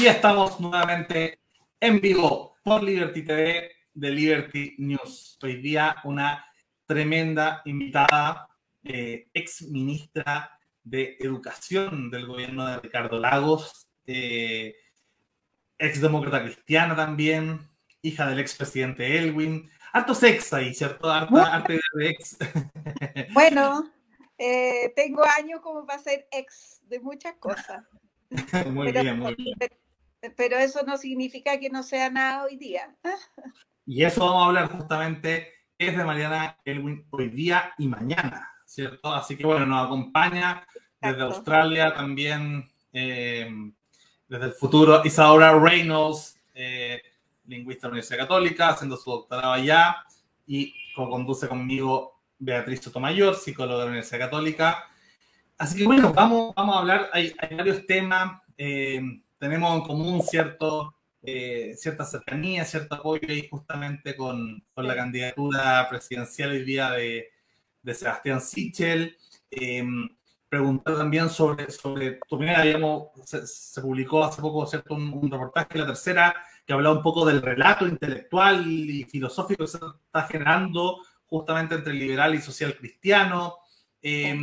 Y estamos nuevamente en vivo por Liberty TV de Liberty News. Hoy día una tremenda invitada, eh, ex ministra de Educación del gobierno de Ricardo Lagos, eh, ex demócrata cristiana también, hija del expresidente Elwin. Hartos ex ahí, ¿cierto? Harta, de ex. Bueno, eh, tengo años como para ser ex de muchas cosas. muy bien, muy bien. Pero eso no significa que no sea nada hoy día. Y eso vamos a hablar justamente es de Mariana Elwin hoy día y mañana, ¿cierto? Así que bueno, nos acompaña desde Australia también, eh, desde el futuro, Isadora Reynolds, eh, lingüista de la Universidad Católica, haciendo su doctorado allá, y co-conduce conmigo Beatriz Sotomayor, psicóloga de la Universidad Católica. Así que bueno, vamos, vamos a hablar, hay, varios temas, eh, tenemos en común cierto, eh, cierta cercanía, cierto apoyo ahí justamente con, con la candidatura presidencial hoy día de, de Sebastián Sichel. Eh, preguntar también sobre, sobre tu primera, se, publicó hace poco, ¿cierto? Un, un, reportaje, la tercera, que hablaba un poco del relato intelectual y filosófico que se está generando justamente entre liberal y social cristiano. Eh,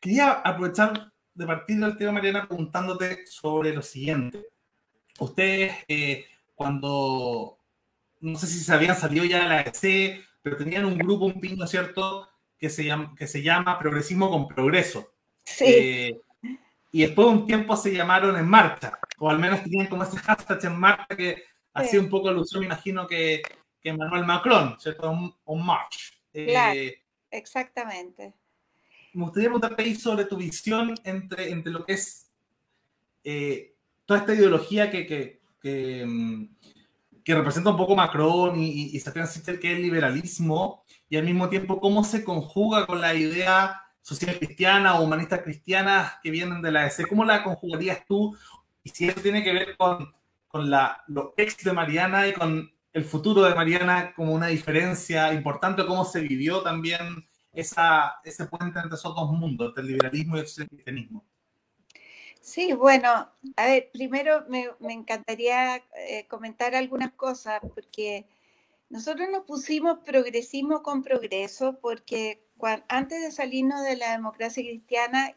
quería aprovechar de partir del tema, Mariana, preguntándote sobre lo siguiente. Ustedes, eh, cuando, no sé si se habían salido ya de la EC, pero tenían un grupo, un pingo, ¿cierto?, que se llama, que se llama Progresismo con Progreso. Sí. Eh, y después de un tiempo se llamaron En Marcha, o al menos tenían como ese hashtag En Marcha que sí. hacía un poco alusión, me imagino, que, que Manuel Macron, ¿cierto? Un, un march. Claro, eh, exactamente. Me gustaría preguntarte ahí sobre tu visión entre, entre lo que es eh, toda esta ideología que, que, mm, que, representa un poco Macron y, y, Sichel, que es el liberalismo, y al mismo tiempo cómo se conjuga con la idea social cristiana o humanistas cristianas que vienen de la EC. ¿Cómo la conjugarías tú? Y si eso tiene que ver con, con la, lo ex de Mariana y con el futuro de Mariana como una diferencia importante, cómo se vivió también esa, ese puente entre esos dos mundos, entre el liberalismo y el cristianismo. Sí, bueno, a ver, primero me, me encantaría eh, comentar algunas cosas, porque nosotros nos pusimos progresismo con progreso, porque antes de salirnos de la democracia cristiana,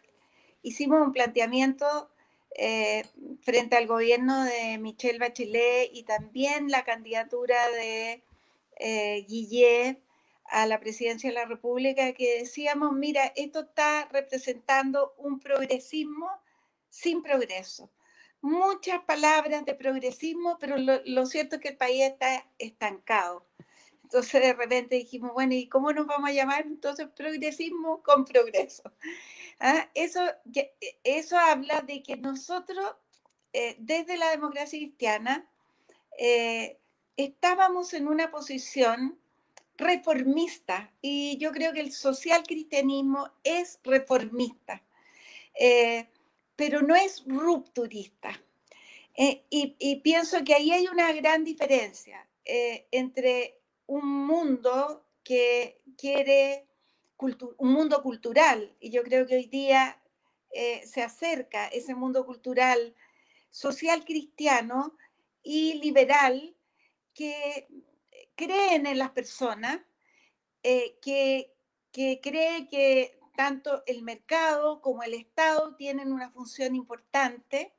hicimos un planteamiento eh, frente al gobierno de Michelle Bachelet y también la candidatura de eh, Guillet a la presidencia de la República, que decíamos, mira, esto está representando un progresismo sin progreso. Muchas palabras de progresismo, pero lo, cierto es que el país está estancado. Entonces de repente dijimos, bueno, ¿y cómo nos vamos a llamar? Entonces progresismo con progreso. ¿Ah? Eso, eso habla de que nosotros, eh, desde la democracia cristiana, eh, estábamos en una posición reformista y yo creo que el social cristianismo es reformista, eh, pero no es rupturista. Eh, y, pienso que ahí hay una gran diferencia eh, entre un mundo que quiere un mundo cultural, y yo creo que hoy día se acerca ese mundo cultural social cristiano y liberal que creen en las personas, eh, que, que cree que tanto el mercado como el Estado tienen una función importante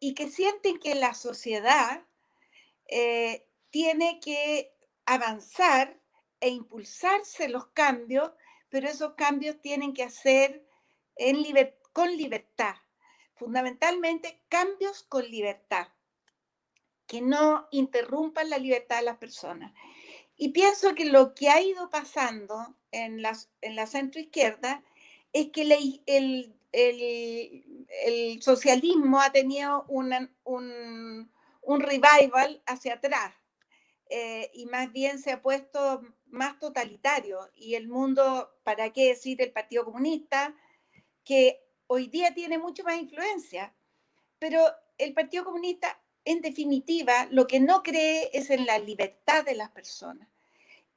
y que sienten que la sociedad eh, tiene que avanzar e impulsarse los cambios, pero esos cambios tienen que hacer con libertad, fundamentalmente cambios con libertad, que no interrumpan la libertad de las personas. Y pienso que lo que ha ido pasando en la, en la centroizquierda es que la, el, el, el, socialismo ha tenido una, un, un revival hacia atrás eh, y más bien se ha puesto más totalitario. Y el mundo, ¿para qué decir el Partido Comunista? Que hoy día tiene mucho más influencia. Pero el Partido Comunista, en definitiva, lo que no cree es en la libertad de las personas.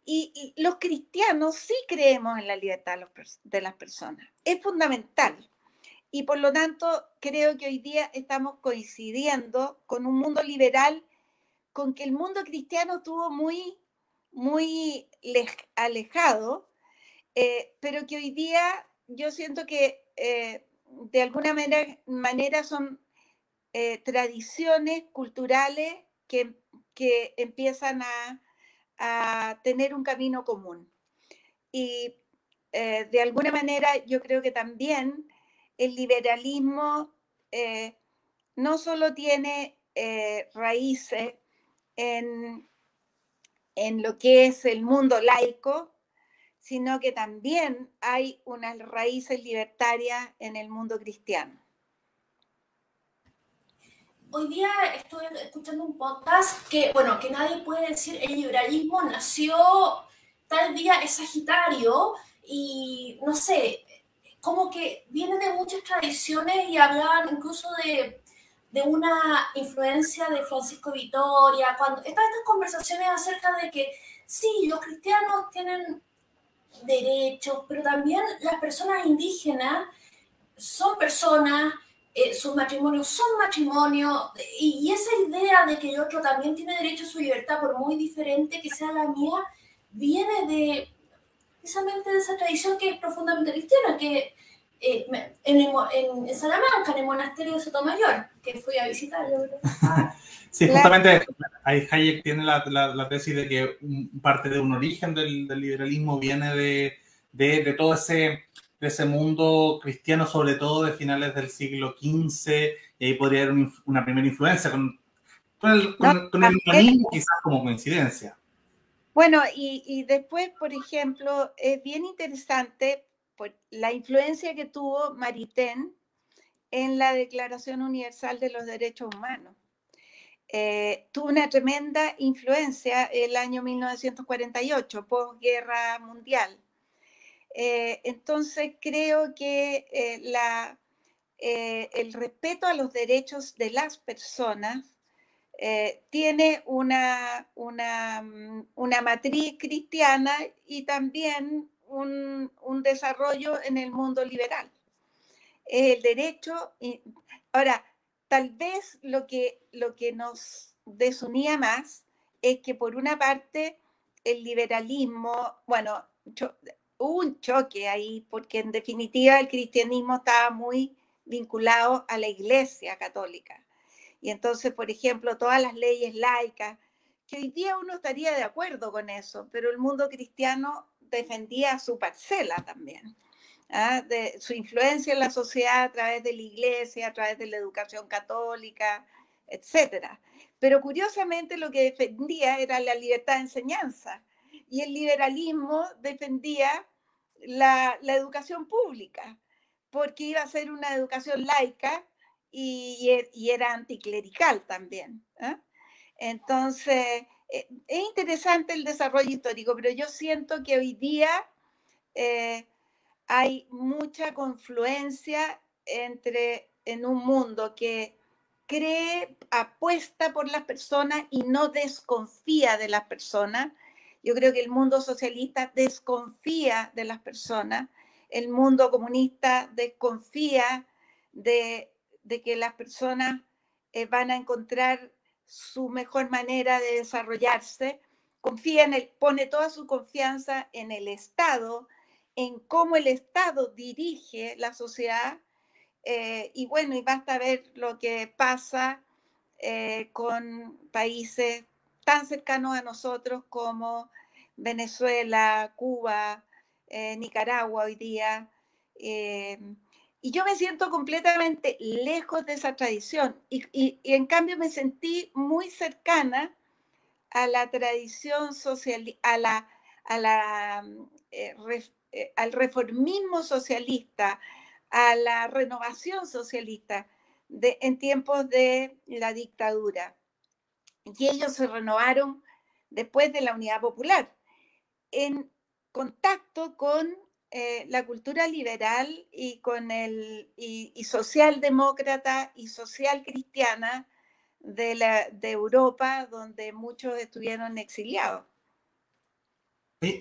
Y, los cristianos sí creemos en la libertad de las personas. Es fundamental. y por lo tanto creo que hoy día estamos coincidiendo con un mundo liberal con que el mundo cristiano estuvo muy, muy alejado, eh, pero que hoy día yo siento que eh, de alguna manera son eh, tradiciones culturales que, que empiezan a, a, tener un camino común. Y de alguna manera yo creo que también el liberalismo no solo tiene raíces en, en lo que es el mundo laico, sino que también hay unas raíces libertarias en el mundo cristiano. Hoy día estoy escuchando un podcast que, bueno, que nadie puede decir el liberalismo nació tal día es Sagitario y no sé, como que viene de muchas tradiciones y hablaban incluso de de una influencia de Francisco Vitoria, cuando estas, estas conversaciones acerca de que sí, los cristianos tienen derechos, pero también las personas indígenas son personas, eh, sus matrimonios son matrimonios, y, esa idea de que el otro también tiene derecho a su libertad, por muy diferente que sea la mía, viene de precisamente de esa tradición que es profundamente cristiana, que eh, en, en, Salamanca, en el monasterio de Sotomayor, que fui a visitar. sí, justamente ahí Hayek tiene la, la, tesis de que parte de un origen del, del liberalismo viene de, de, de, todo ese, de ese mundo cristiano, sobre todo de finales del siglo XV, y ahí podría haber una primera influencia con, con el, con, el quizás como coincidencia. Bueno, y, y después, por ejemplo, es bien interesante la influencia que tuvo Maritain en la Declaración Universal de los Derechos Humanos. Eh, tuvo una tremenda influencia el año 1948, posguerra mundial. Eh, entonces creo que eh, la, el respeto a los derechos de las personas tiene una, una, una matriz cristiana y también un, desarrollo en el mundo liberal. El derecho, ahora, tal vez lo que, lo que nos desunía más es que por una parte el liberalismo, bueno, hubo un choque ahí, porque en definitiva el cristianismo estaba muy vinculado a la iglesia católica. Y entonces, por ejemplo, todas las leyes laicas, que hoy día uno estaría de acuerdo con eso, pero el mundo cristiano defendía su parcela también, ¿ah? de su influencia en la sociedad a través de la iglesia, a través de la educación católica, etc. Pero curiosamente lo que defendía era la libertad de enseñanza y el liberalismo defendía la, educación pública, porque iba a ser una educación laica y, y era anticlerical también. ¿ah? Entonces, eh, es interesante el desarrollo histórico, pero yo siento que hoy día eh, hay mucha confluencia entre en un mundo que cree, apuesta por las personas y no desconfía de las personas. Yo creo que el mundo socialista desconfía de las personas, el mundo comunista desconfía de, que las personas eh, van a encontrar su mejor manera de desarrollarse, confía en el, pone toda su confianza en el Estado, en cómo el Estado dirige la sociedad. Eh, y bueno, y basta ver lo que pasa eh, con países tan cercanos a nosotros como Venezuela, Cuba, eh, Nicaragua hoy día. Y yo me siento completamente lejos de esa tradición y, en cambio me sentí muy cercana a la tradición social, a la, la, eh, eh, al reformismo socialista, a la renovación socialista en tiempos de la dictadura. Y ellos se renovaron después de la Unidad Popular, en contacto con eh, la cultura liberal y con el y, socialdemócrata y social cristiana de, la, de Europa, donde muchos estuvieron exiliados.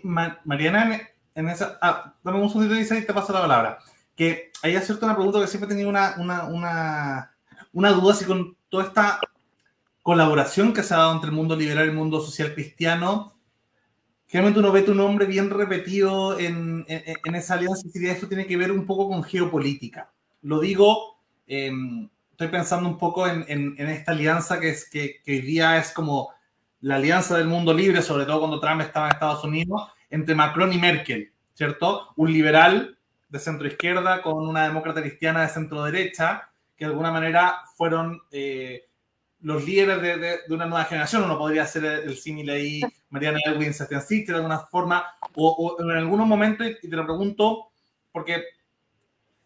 Mariana, en esa, ah, dame un segundito y te paso la palabra. que ahí cierto una pregunta que siempre he tenido una, una, una, una duda si con toda esta colaboración que se ha dado entre el mundo liberal y el mundo social cristiano, generalmente uno ve tu nombre bien repetido en, en, esa alianza y esto tiene que ver un poco con geopolítica. Lo digo, em, estoy pensando un poco en, en, esta alianza que, es, que, que hoy día es como la alianza del mundo libre, sobre todo cuando Trump estaba en Estados Unidos, entre Macron y Merkel, ¿cierto? Un liberal de centro izquierda con una demócrata cristiana de centro derecha, que de alguna manera fueron eh, los líderes de, de, una nueva generación. Uno podría hacer el, símil ahí, Mariana Elwin, Sebastian Sichter, de alguna forma, o, en algunos momentos, y te lo pregunto, porque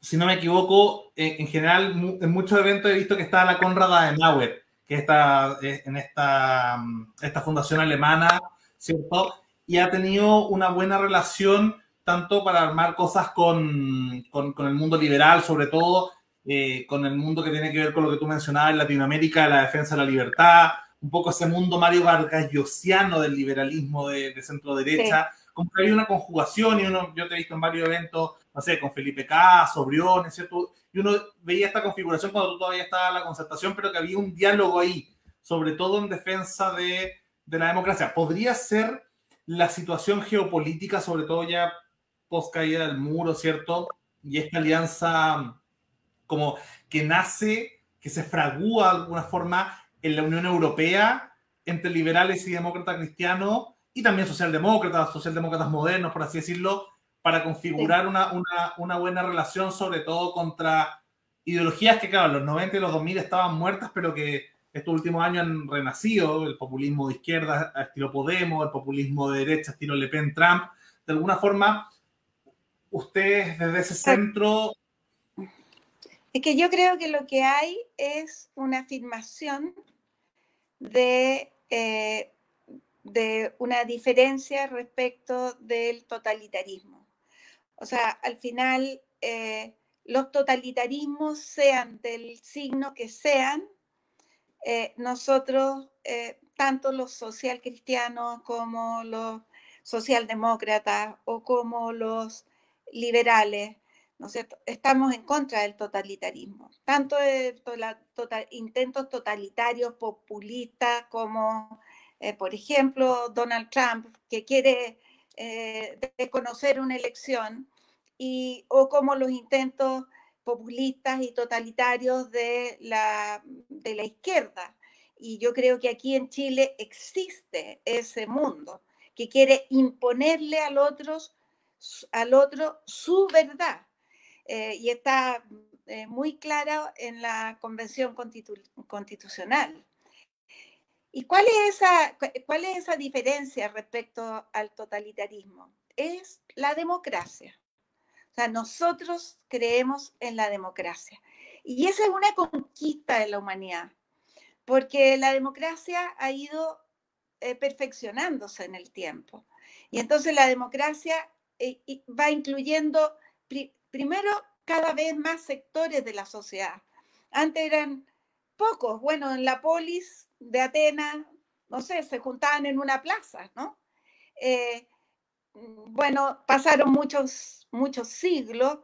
si no me equivoco, en, general, en muchos eventos he visto que está la Conrad Adenauer, que está eh, en esta, mm, esta fundación alemana, ¿cierto? Y ha tenido una buena relación tanto para armar cosas con, con, con el mundo liberal, sobre todo eh, con el mundo que tiene que ver con lo que tú mencionabas en Latinoamérica, la defensa de la libertad, un poco ese mundo Mario Vargas Llosiano del liberalismo de, centro derecha, como que hay una conjugación y uno, yo te he visto en varios eventos, no sé, con Felipe Caso, Briones, ¿cierto? Y uno veía esta configuración cuando tú todavía estabas en la concertación, pero que había un diálogo ahí, sobre todo en defensa de, de la democracia. ¿Podría ser la situación geopolítica, sobre todo ya post caída del muro, ¿cierto? Y esta alianza como que nace, que se fragúa de alguna forma en la Unión Europea entre liberales y demócratas cristianos y también socialdemócratas, socialdemócratas modernos, por así decirlo, para configurar una, una, una, buena relación, sobre todo contra ideologías que, claro, en los 90 y los 2000 estaban muertas, pero que estos últimos años han renacido, el populismo de izquierda estilo Podemos, el populismo de derecha estilo Le Pen, Trump. De alguna forma, ustedes desde ese centro es que yo creo que lo que hay es una afirmación de, eh, una diferencia respecto del totalitarismo. O sea, al final, eh, los totalitarismos, sean del signo que sean, eh, nosotros, tanto los socialcristianos como los socialdemócratas o como los liberales, ¿no Estamos en contra del totalitarismo, tanto de tota-, intentos totalitarios populistas como, eh, por ejemplo, Donald Trump, que quiere eh, desconocer una elección, y, o como los intentos populistas y totalitarios de la, de la izquierda. Y yo creo que aquí en Chile existe ese mundo que quiere imponerle al otro, al otro su verdad eh, y está eh, muy clara en la Convención Constitucional. ¿Y cuál es, esa, cuál es esa diferencia respecto al totalitarismo? Es la democracia. O sea, nosotros creemos en la democracia. Y esa es una conquista de la humanidad, porque la democracia ha ido eh, perfeccionándose en el tiempo. Y entonces la democracia va incluyendo primero, cada vez más sectores de la sociedad. Antes eran pocos, bueno, en la polis de Atenas, no sé, se juntaban en una plaza, ¿no? Eh, bueno, pasaron muchos, muchos siglos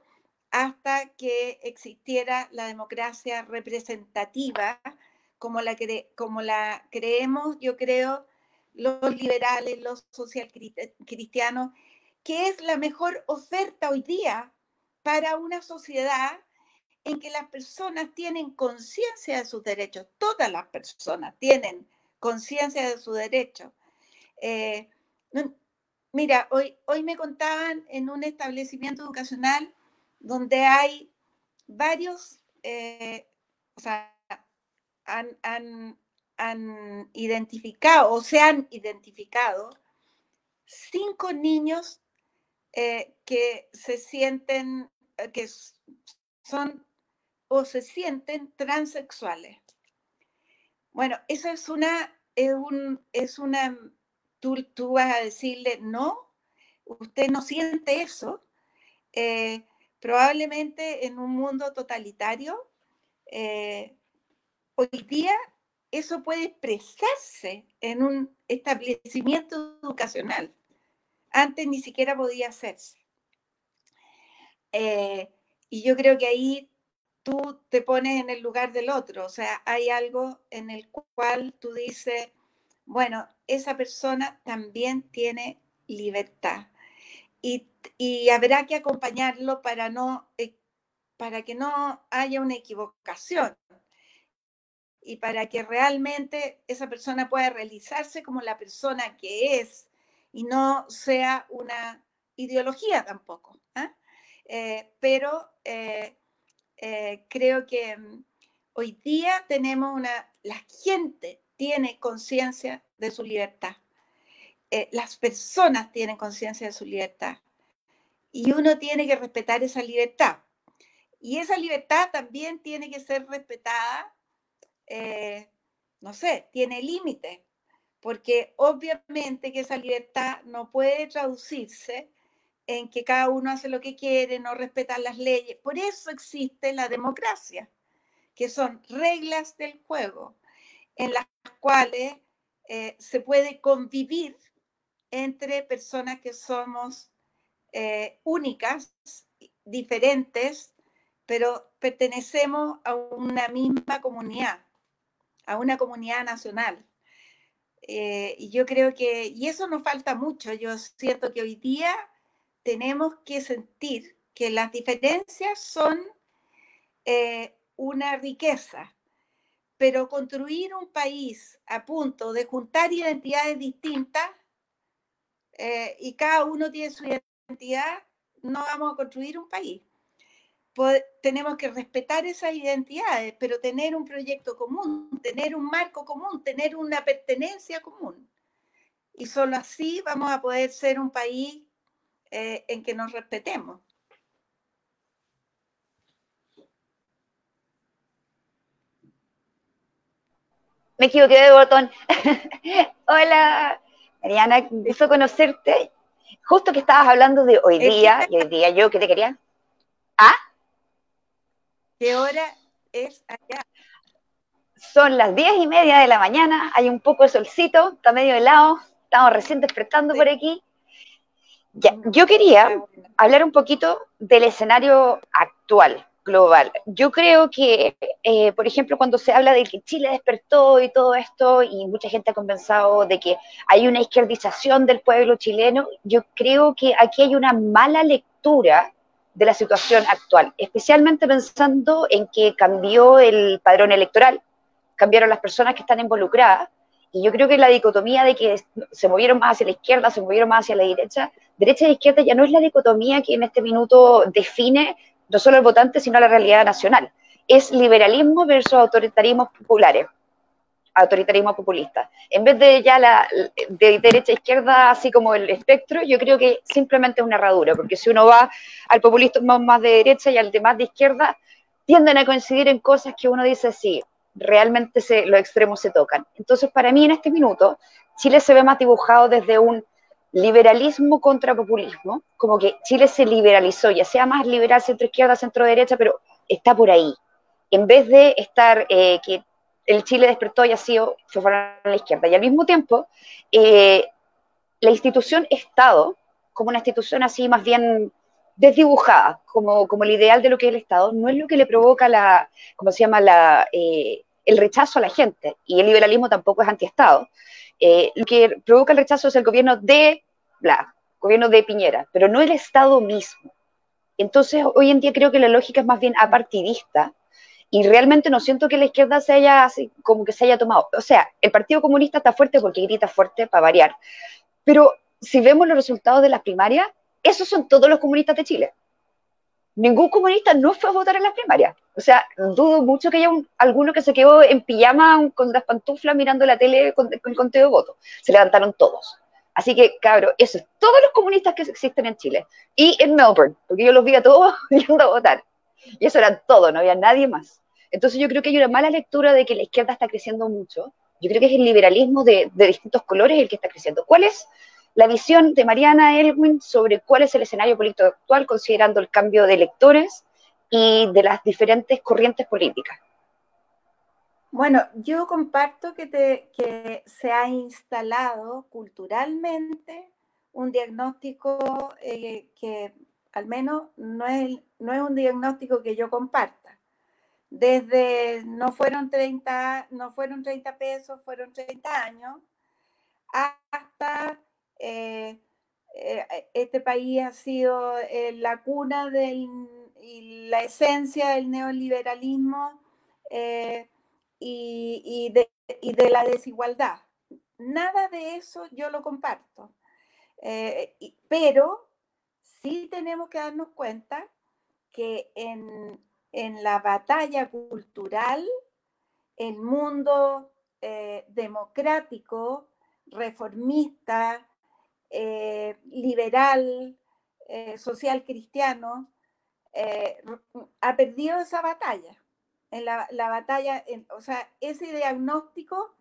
hasta que existiera la democracia representativa, como la, como la creemos, yo creo, los liberales, los social cristianos, que es la mejor oferta hoy día para una sociedad en que las personas tienen conciencia de sus derechos. Todas las personas tienen conciencia de sus derechos. Eh, mira, hoy, hoy me contaban en un establecimiento educacional donde hay varios, eh, o sea, han, han identificado o se han identificado cinco niños eh, que se sienten que son o se sienten transexuales. Bueno, eso es una, es, un, es una, tú, tú, vas a decirle, no, usted no siente eso. Eh, probablemente en un mundo totalitario, eh, hoy día eso puede expresarse en un establecimiento educacional. Antes ni siquiera podía hacerse. Eh, y yo creo que ahí tú te pones en el lugar del otro, o sea, hay algo en el cual tú dices, bueno, esa persona también tiene libertad y, y habrá que acompañarlo para, no, eh, para que no haya una equivocación y para que realmente esa persona pueda realizarse como la persona que es y no sea una ideología tampoco. ¿ah? Eh, pero eh, eh, creo que mm, hoy día tenemos una, la gente tiene conciencia de su libertad. las personas tienen conciencia de su libertad. Y uno tiene que respetar esa libertad. Y esa libertad también tiene que ser respetada, no sé, tiene límites, porque obviamente que esa libertad no puede traducirse en que cada uno hace lo que quiere, no respetar las leyes. Por eso existe la democracia, que son reglas del juego en las cuales eh, se puede convivir entre personas que somos eh, únicas, diferentes, pero pertenecemos a una misma comunidad, a una comunidad nacional. Eh, y yo creo que, y eso nos falta mucho, yo siento que hoy día tenemos que sentir que las diferencias son eh, una riqueza, pero construir un país a punto de juntar identidades distintas eh, y cada uno tiene su identidad, no vamos a construir un país. tenemos que respetar esas identidades, pero tener un proyecto común, tener un marco común, tener una pertenencia común. Y solo así vamos a poder ser un país eh, en que nos respetemos. Me equivoqué de botón. Hola, Mariana, gusto conocerte. Justo que estabas hablando de hoy día, y hoy día yo, ¿qué te quería? ¿Ah? ¿Qué hora es allá? Son las diez y media de la mañana, hay un poco de solcito, está medio helado, estamos recién despertando por aquí yo quería hablar un poquito del escenario actual, global. Yo creo que, eh, por ejemplo, cuando se habla de que Chile despertó y todo esto, y mucha gente ha conversado de que hay una izquierdización del pueblo chileno, yo creo que aquí hay una mala lectura de la situación actual, especialmente pensando en que cambió el padrón electoral, cambiaron las personas que están involucradas, y yo creo que la dicotomía de que se movieron más hacia la izquierda, se movieron más hacia la derecha, derecha e izquierda ya no es la dicotomía que en este minuto define no solo el votante, sino la realidad nacional. Es liberalismo versus autoritarismos populares, autoritarismo populista. En vez de ya la de derecha a izquierda, así como el espectro, yo creo que simplemente es una herradura, porque si uno va al populismo más de derecha y al de más de izquierda, tienden a coincidir en cosas que uno dice, sí, realmente se, los extremos se tocan. Entonces, para mí en este minuto, Chile se ve más dibujado desde un liberalismo contra populismo, como que Chile se liberalizó, ya sea más liberal, centro izquierda, centro derecha, pero está por ahí. En vez de estar, eh, que el Chile despertó y ha sido, se fue a la izquierda. Y al mismo tiempo, eh, la institución Estado, como una institución así más bien desdibujada, como, como el ideal de lo que es el Estado, no es lo que le provoca la, ¿cómo se llama? La, eh, el rechazo a la gente, y el liberalismo tampoco es antiestado. Eh, lo que provoca el rechazo es el gobierno de, bla, gobierno de Piñera, pero no el Estado mismo. Entonces, hoy en día creo que la lógica es más bien apartidista, y realmente no siento que la izquierda se haya, como que se haya tomado. O sea, el Partido Comunista está fuerte porque grita fuerte para variar, pero si vemos los resultados de las primarias, esos son todos los comunistas de Chile ningún comunista no fue a votar en las primarias. O sea, dudo mucho que haya alguno que se quedó en pijama con las pantuflas mirando la tele con, el conteo de votos. Se levantaron todos. Así que, cabrón, eso es todos los comunistas que existen en Chile. Y en Melbourne, porque yo los vi a todos yendo a votar. Y eso era todo, no había nadie más. Entonces yo creo que hay una mala lectura de que la izquierda está creciendo mucho. Yo creo que es el liberalismo de, de distintos colores el que está creciendo. ¿Cuál es la visión de Mariana Elwin sobre cuál es el escenario político actual, considerando el cambio de electores y de las diferentes corrientes políticas. Bueno, yo comparto que, que se ha instalado culturalmente un diagnóstico eh, que al menos no es, no es un diagnóstico que yo comparta. Desde no fueron 30, no fueron 30 pesos, fueron 30 años, hasta eh, eh, este país ha sido la cuna del, y la esencia del neoliberalismo y, de, y, de, la desigualdad. Nada de eso yo lo comparto. pero sí tenemos que darnos cuenta que en, en la batalla cultural, el mundo democrático, reformista, eh, liberal, eh, social cristiano, eh, ha perdido esa batalla. En la, batalla, o sea, ese diagnóstico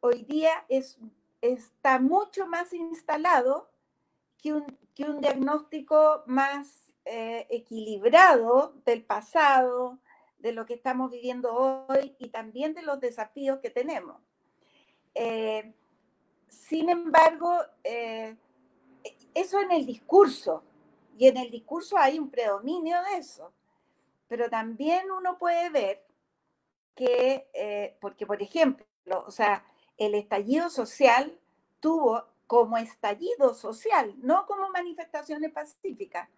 hoy día es, está mucho más instalado que un, que un diagnóstico más equilibrado del pasado, de lo que estamos viviendo hoy y también de los desafíos que tenemos. Sin embargo, eh, eso en el discurso, y en el discurso hay un predominio de eso, pero también uno puede ver que, eh, porque por ejemplo, o sea, el estallido social tuvo como estallido social, no como manifestaciones pacíficas,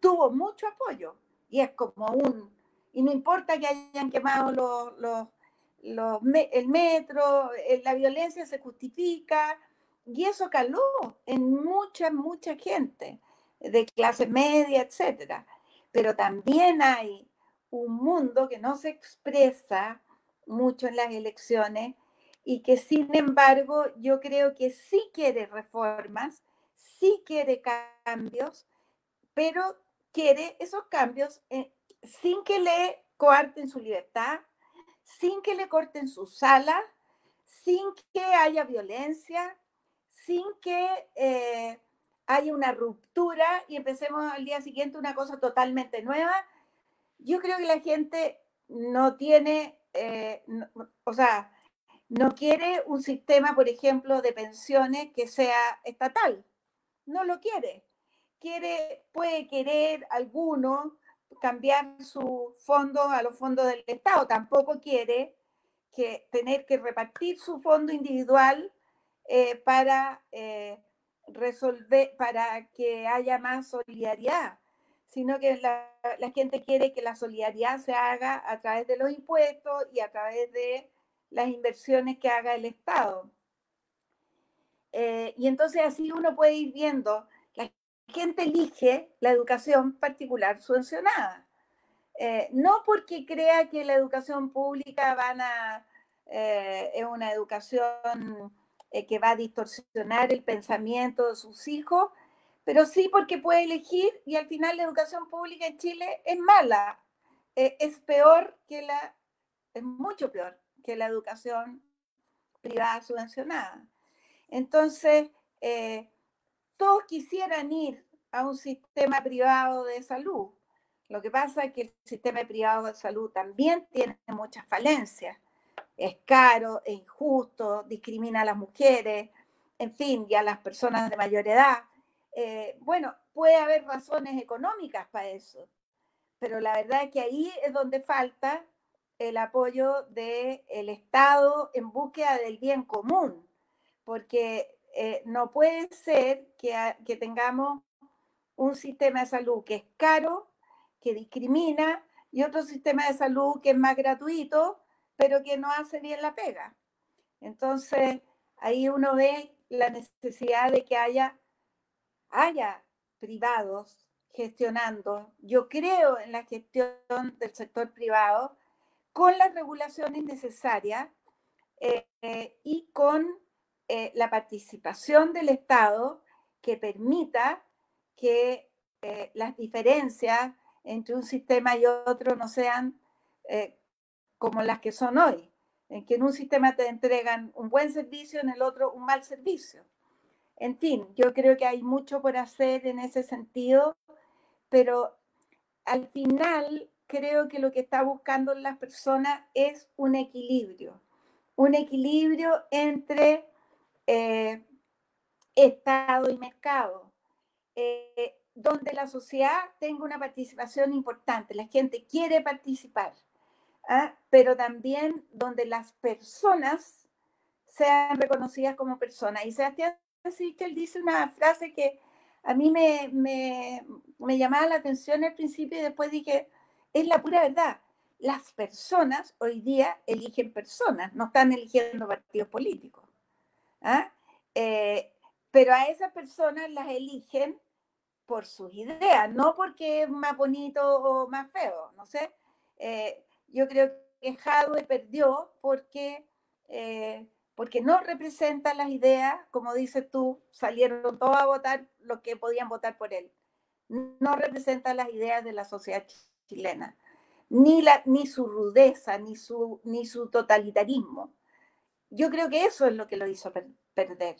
tuvo mucho apoyo y es como un, y no importa que hayan quemado los, el metro, eh, la violencia se justifica, y eso caló en mucha, mucha gente de clase media, etcétera. Pero también hay un mundo que no se expresa mucho en las elecciones y que sin embargo yo creo que sí quiere reformas, sí quiere cambios, pero quiere esos cambios eh, sin que le coarten su libertad, sin que le corten su sala, sin que haya violencia, sin que eh, haya una ruptura y empecemos al día siguiente una cosa totalmente nueva. Yo creo que la gente no tiene, eh, o sea, no quiere un sistema, por ejemplo, de pensiones que sea estatal. No lo quiere. Quiere, puede querer alguno cambiar sus fondos a los fondos del Estado. Tampoco quiere que tener que repartir su fondo individual eh, para eh, resolver, para que haya más solidaridad, sino que la, gente quiere que la solidaridad se haga a través de los impuestos y a través de las inversiones que haga el Estado. Eh, y entonces así uno puede ir viendo, la gente elige la educación particular subvencionada. no porque crea que la educación pública van a, es una educación eh, que va a distorsionar el pensamiento de sus hijos, pero sí porque puede elegir y al final la educación pública en Chile es mala, eh, es peor que la, es mucho peor que la educación privada subvencionada. Entonces, eh, todos quisieran ir a un sistema privado de salud. Lo que pasa es que el sistema privado de salud también tiene muchas falencias es caro, es injusto, discrimina a las mujeres, en fin, y a las personas de mayor edad. Eh, bueno, puede haber razones económicas para eso, pero la verdad es que ahí es donde falta el apoyo del Estado en búsqueda del bien común, porque eh, no puede ser que, que tengamos un sistema de salud que es caro, que discrimina, y otro sistema de salud que es más gratuito, pero que no hace bien la pega. Entonces, ahí uno ve la necesidad de que haya, haya privados gestionando. Yo creo en la gestión del sector privado con las regulaciones necesarias eh, y con eh, la participación del Estado que permita que eh, las diferencias entre un sistema y otro no sean como las que son hoy, en que en un sistema te entregan un buen servicio, en el otro un mal servicio. En fin, yo creo que hay mucho por hacer en ese sentido, pero al final creo que lo que está buscando las personas es un equilibrio, un equilibrio entre eh, Estado y mercado. Eh, donde la sociedad tenga una participación importante, la gente quiere participar, ¿ah? pero también donde las personas sean reconocidas como personas. Y Sebastián Sichel dice una frase que a mí me, me, llamaba la atención al principio y después dije, es la pura verdad. Las personas hoy día eligen personas, no están eligiendo partidos políticos. ¿ah? Eh, pero a esas personas las eligen por sus ideas, no porque es más bonito o más feo, no sé. Eh, yo creo que Jadwe perdió porque, eh, porque no representa las ideas, como dices tú, salieron todos a votar los que podían votar por él. No representa las ideas de la sociedad chilena, ni, la, ni su rudeza, ni su, ni su totalitarismo. Yo creo que eso es lo que lo hizo perder.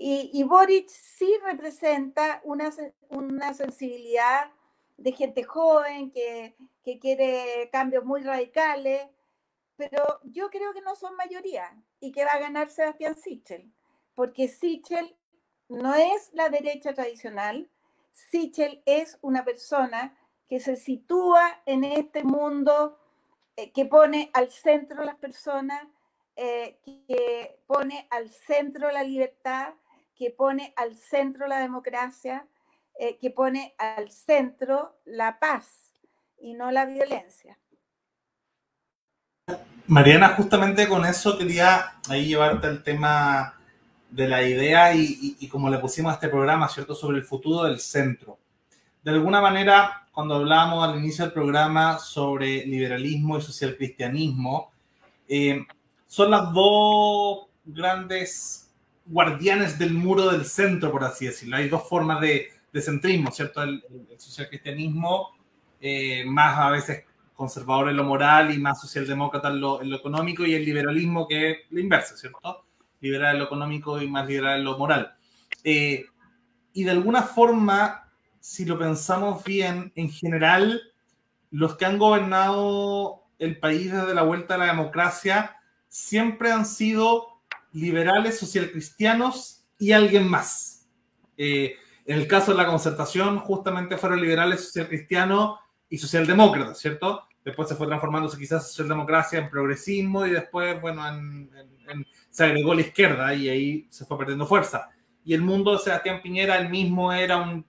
Y, Boric sí representa una, una, sensibilidad de gente joven que, que, quiere cambios muy radicales, pero yo creo que no son mayoría y que va a ganar Sebastián Sichel, porque Sichel no es la derecha tradicional, Sichel es una persona que se sitúa en este mundo eh, que pone al centro las personas, eh, que pone al centro la libertad, que pone al centro la democracia, eh, que pone al centro la paz y no la violencia. Mariana, justamente con eso quería ahí llevarte el tema de la idea y, como le pusimos a este programa, ¿cierto?, sobre el futuro del centro. De alguna manera, cuando hablamos al inicio del programa sobre liberalismo y socialcristianismo, eh, son las dos grandes guardianes del muro del centro, por así decirlo. Hay dos formas de, centrismo, ¿cierto? El, socialcristianismo, eh, más a veces conservador en lo moral y más socialdemócrata en lo, económico, y el liberalismo que es lo inverso, ¿cierto? Liberal en lo económico y más liberal en lo moral. Eh, y de alguna forma, si lo pensamos bien, en general, los que han gobernado el país desde la vuelta a la democracia siempre han sido liberales, socialcristianos y alguien más. Eh, en el caso de la concertación, justamente fueron liberales, socialcristianos y socialdemócratas, ¿cierto? Después se fue transformándose quizás socialdemocracia en progresismo y después, bueno, se agregó la izquierda y ahí se fue perdiendo fuerza. Y el mundo de Sebastián Piñera, el mismo era un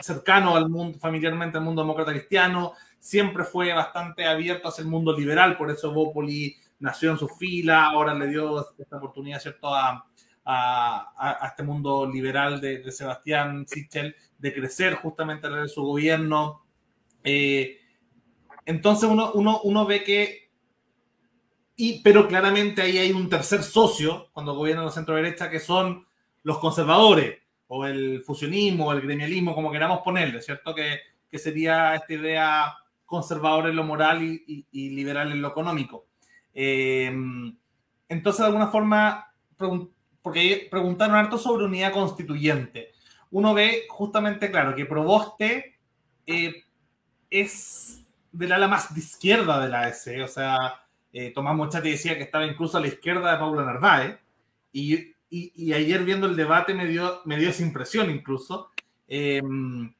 cercano al mundo, familiarmente al mundo demócrata cristiano, siempre fue bastante abierto hacia el mundo liberal, por eso Bópoli nació en su fila, ahora le dio esta oportunidad, ¿cierto?, a, a, este mundo liberal de, Sebastián Sichel de crecer justamente a de su gobierno. Eh, entonces uno, uno, uno, ve que, y, pero claramente ahí hay un tercer socio cuando gobierna la centro derecha que son los conservadores o el fusionismo o el gremialismo, como queramos ponerle, ¿cierto? Que, que sería esta idea conservadora en lo moral y, y liberal en lo económico. Em, entonces, de alguna forma, porque preguntaron harto sobre unidad constituyente. Uno ve justamente, claro, que Proboste eh, es del ala más de izquierda de la S, o sea, eh, Tomás Mochati decía que estaba incluso a la izquierda de Paula Narváez, y, y, ayer viendo el debate me dio, me dio esa impresión incluso. Em,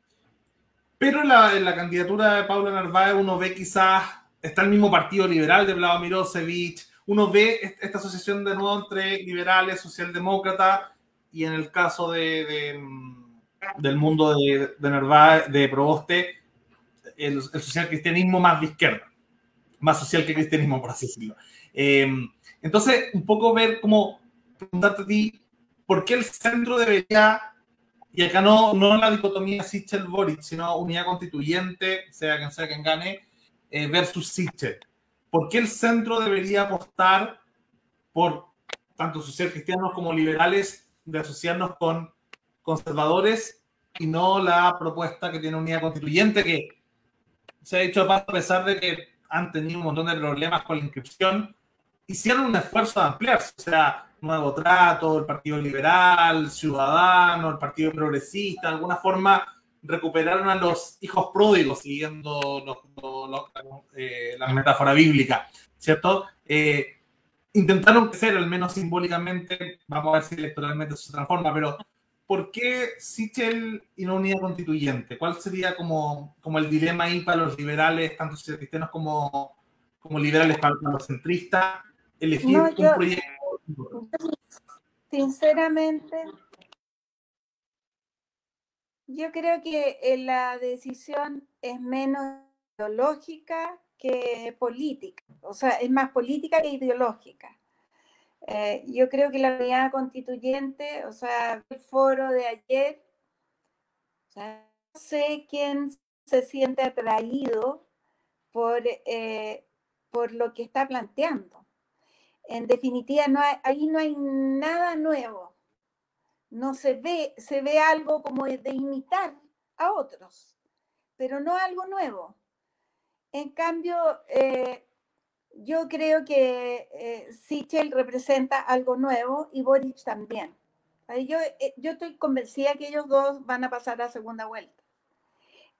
pero en la, en la candidatura de Paula Narváez uno ve quizás está el mismo Partido Liberal de Vlado Mirosevich, uno ve esta asociación de nuevo entre liberales, socialdemócratas, y en el caso de, mm, del mundo de, de Nerva, de Proboste, el, el social cristianismo más de izquierda, más social que cristianismo, por así decirlo. Em, entonces, un poco ver cómo preguntarte a ti, ¿por qué el centro debería, y acá no, no la dicotomía Sichel-Boric, sino unidad constituyente, sea quien sea quien gane, eh, versus Siche. ¿Por qué el centro debería apostar por tanto social cristianos como liberales de asociarnos con conservadores y no la propuesta que tiene unidad constituyente que se ha hecho a pesar de que han tenido un montón de problemas con la inscripción, hicieron un esfuerzo de ampliarse, o sea, Nuevo Trato, el Partido Liberal, Ciudadano, el Partido Progresista, de alguna forma recuperaron a los hijos pródigos, siguiendo eh, la metáfora bíblica, ¿cierto? Eh, intentaron crecer, al menos simbólicamente, vamos a ver si electoralmente se transforma, pero ¿por qué Sichel y no unidad constituyente? ¿Cuál sería como, como el dilema ahí para los liberales, tanto cristianos como, como liberales para, los centristas, elegir un proyecto? Sinceramente, yo creo que eh, la decisión es menos ideológica que política, o sea, es más política que ideológica. Eh, yo creo que la unidad constituyente, o sea, el foro de ayer, no sé quién se siente atraído por, eh, por lo que está planteando. En definitiva, no ahí no hay nada nuevo. No se ve, se ve algo como de imitar a otros, pero no algo nuevo. En cambio, eh, yo creo que eh, Sichel representa algo nuevo y Boric también. Yo, eh, yo estoy convencida que ellos dos van a pasar a segunda vuelta.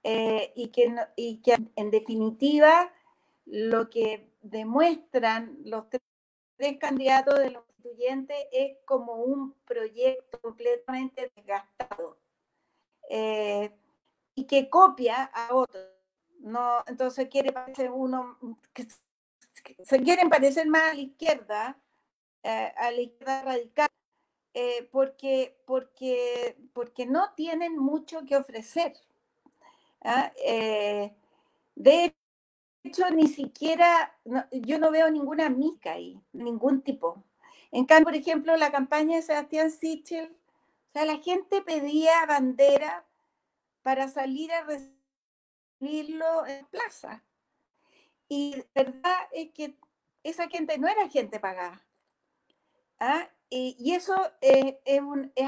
Eh, y, que, y que en definitiva lo que demuestran los tres, candidatos de los constituyentes es como un proyecto completamente desgastado y que copia a otros. No, entonces quiere parecer uno que se quieren parecer más a la izquierda, eh, a la izquierda radical, eh, porque, porque, porque no tienen mucho que ofrecer. ¿ah? Eh, de hecho, ni siquiera, yo no veo ninguna mica ahí, ningún tipo. En cambio, por ejemplo, la campaña de Sebastián Sichel, o sea, la gente pedía bandera para salir a recibirlo en plaza. Y la verdad es que esa gente no era gente pagada. ¿ah? Y, eso es,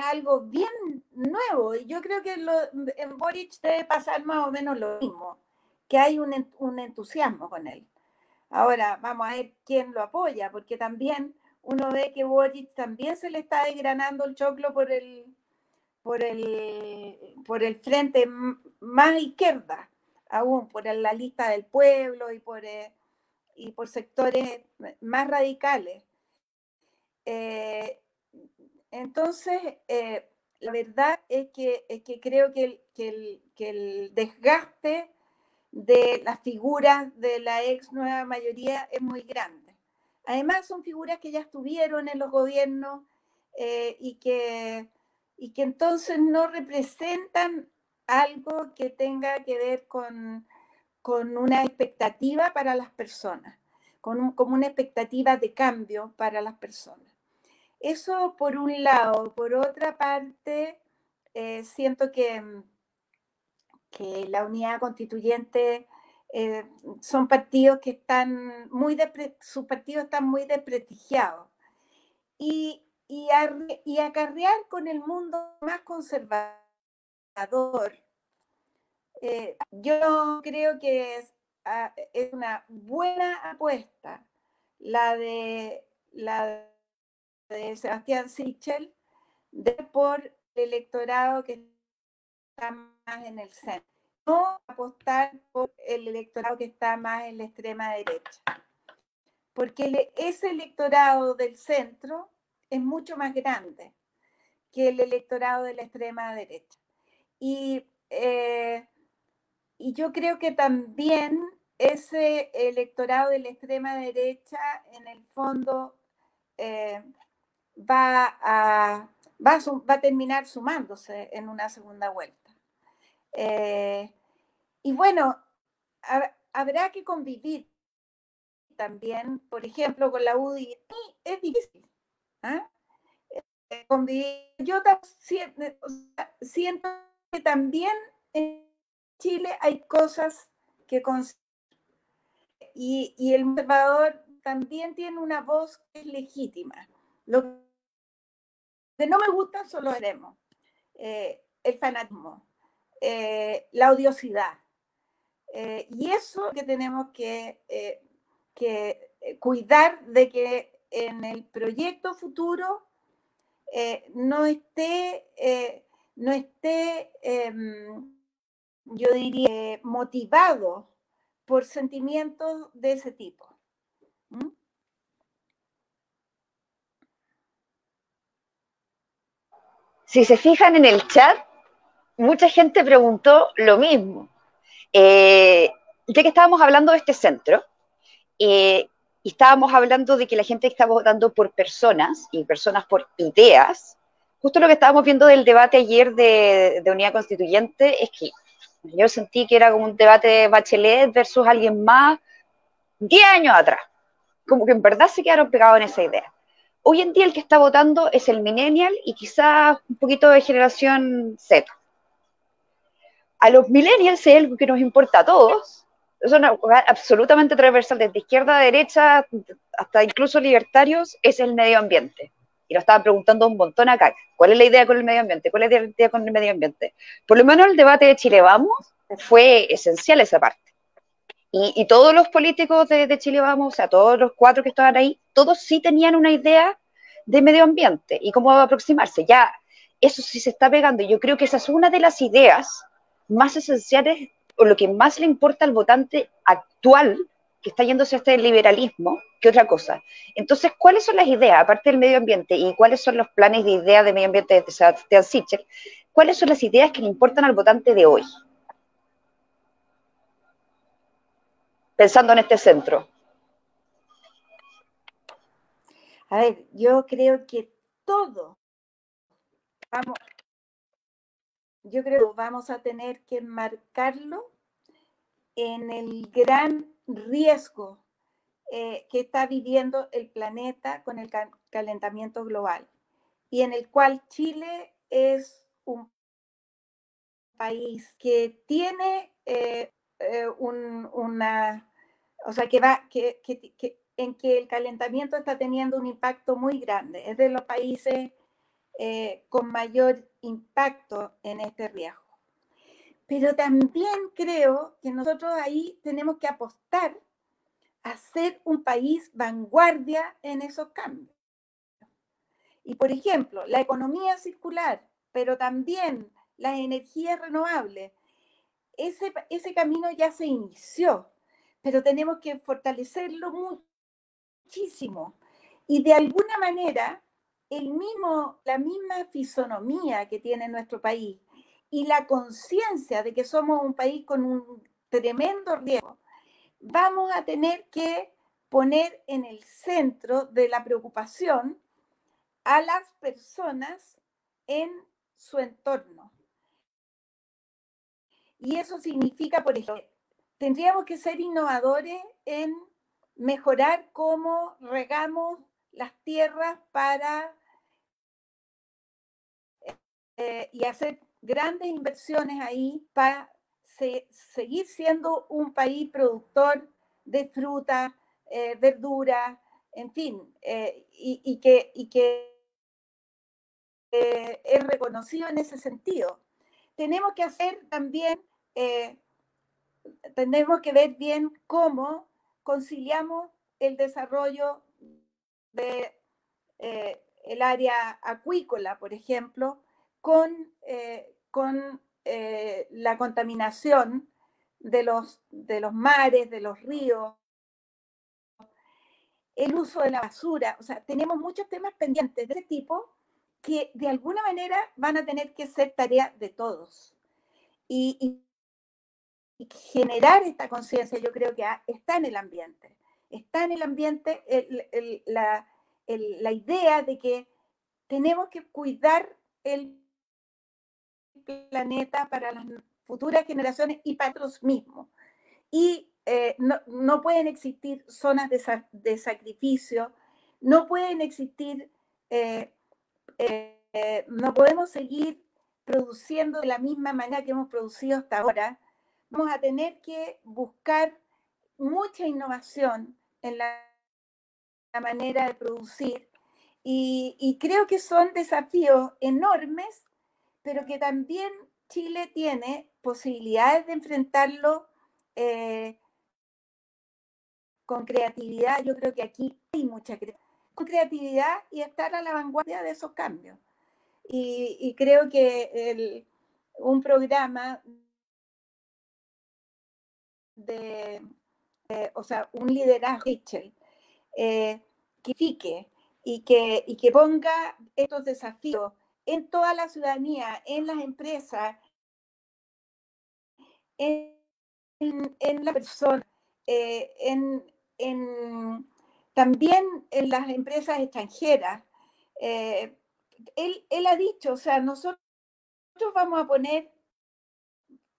algo bien nuevo. Y yo creo que en Boric debe pasar más o menos lo mismo, que hay un, entusiasmo con él. Ahora vamos a ver quién lo apoya, porque también uno ve que Boric también se le está desgranando el choclo por el, por el, por el frente más izquierda aún por la lista del pueblo y por, eh, y por sectores más radicales. Eh, entonces, eh, la verdad es que, que creo que el, que, el, que el, desgaste de las figuras de la ex nueva mayoría es muy grande. Además, son figuras que ya estuvieron en los gobiernos y, que, y que entonces no representan algo que tenga que ver con, una expectativa para las personas, con como una expectativa de cambio para las personas. Eso por un lado. Por otra parte, eh, siento que, que la unidad constituyente eh, son partidos que están muy, sus partidos están muy desprestigiados. Y, y, y acarrear con el mundo más conservador eh, yo creo que ah, es, una buena apuesta la de, la de Sebastián Sichel de por el electorado que está más en el centro. No apostar por el electorado que está más en la extrema derecha. Porque ese electorado del centro es mucho más grande que el electorado de la extrema derecha. Y, eh, y yo creo que también ese electorado de la extrema derecha, en el fondo, eh, va, a, va, a, terminar sumándose en una segunda vuelta. Eh, y bueno, habrá que convivir también, por ejemplo, con la UDI. Es difícil. ¿ah? Convivir. Yo siento que también en Chile hay cosas que y, y el conservador también tiene una voz que es legítima. Lo que no me gusta son los veremos. Eh, el fanatismo, eh, la odiosidad. Eh, y eso que tenemos que, que cuidar de que en el proyecto futuro no esté no esté, em, yo diría, motivado por sentimientos de ese tipo. si se fijan en el chat, mucha gente preguntó lo mismo. Eh, ya que estábamos hablando de este centro, eh, y estábamos hablando de que la gente está votando por personas y personas por ideas, justo lo que estábamos viendo del debate ayer de, de Unidad Constituyente es que yo sentí que era como un debate de Bachelet versus alguien más 10 años atrás. Como que en verdad se quedaron pegados en esa idea. Hoy en día el que está votando es el millennial y quizás un poquito de generación Z. A los millennials es algo que nos importa a todos, es una absolutamente transversal, desde izquierda a derecha, hasta incluso libertarios, es el medio ambiente. Y lo estaban preguntando un montón acá. ¿Cuál es la idea con el medio ambiente? ¿Cuál es la idea con el medio ambiente? Por lo menos el debate de Chile Vamos fue esencial esa parte. Y, todos los políticos de, de, Chile Vamos, o sea, todos los cuatro que estaban ahí, todos sí tenían una idea de medio ambiente y cómo va a aproximarse. Ya, eso sí se está pegando. Y yo creo que esa es una de las ideas más esenciales o lo que más le importa al votante actual que está yéndose a este liberalismo que otra cosa. Entonces, ¿cuáles son las ideas, aparte del medio ambiente, y cuáles son los planes de ideas de medio ambiente de Sebastián Sichel? ¿Cuáles son las ideas que le importan al votante de hoy? Pensando en este centro. A ver, yo creo que todo, vamos, yo creo que vamos a tener que marcarlo en el gran riesgo eh, que está viviendo el planeta con el calentamiento global y en el cual Chile es un país que tiene eh, eh, una, o sea, que va, que, en que el calentamiento está teniendo un impacto muy grande. Es de los países con mayor impacto en este riesgo. Pero también creo que nosotros ahí tenemos que apostar a ser un país vanguardia en esos cambios. Y por ejemplo, la economía circular, pero también las energías renovables, ese, ese camino ya se inició, pero tenemos que fortalecerlo muchísimo. Y de alguna manera el mismo, la misma fisonomía que tiene nuestro país y la conciencia de que somos un país con un tremendo riesgo, vamos a tener que poner en el centro de la preocupación a las personas en su entorno. Y eso significa, por ejemplo, tendríamos que ser innovadores en mejorar cómo regamos las tierras para eh, y hacer grandes inversiones ahí para seguir siendo un país productor de fruta, eh, verdura, en fin, eh, y, que, y que es reconocido en ese sentido. Tenemos que hacer también, tenemos que ver bien cómo conciliamos el desarrollo de el área acuícola, por ejemplo, con, eh, con eh, la contaminación de los, de los mares, de los ríos, el uso de la basura. O sea, tenemos muchos temas pendientes de ese tipo que de alguna manera van a tener que ser tarea de todos. Y, generar esta conciencia yo creo que está en el ambiente. Está en el ambiente la, la idea de que tenemos que cuidar el planeta para las futuras generaciones y para nosotros mismos. Y eh, no, pueden existir zonas de, sacrificio, no pueden existir, eh, eh, no podemos seguir produciendo de la misma manera que hemos producido hasta ahora. Vamos a tener que buscar mucha innovación en la, manera de producir y creo que son desafíos enormes pero que también Chile tiene posibilidades de enfrentarlo eh, con creatividad. Yo creo que aquí hay mucha creatividad y estar a la vanguardia de esos cambios. Y, creo que un programa de, eh, o sea, un liderazgo eh, que fique y que, y que ponga estos desafíos en toda la ciudadanía, en las empresas, en, la persona, eh, en, también en las empresas extranjeras. Eh, él, él, ha dicho, o sea, nosotros vamos a poner,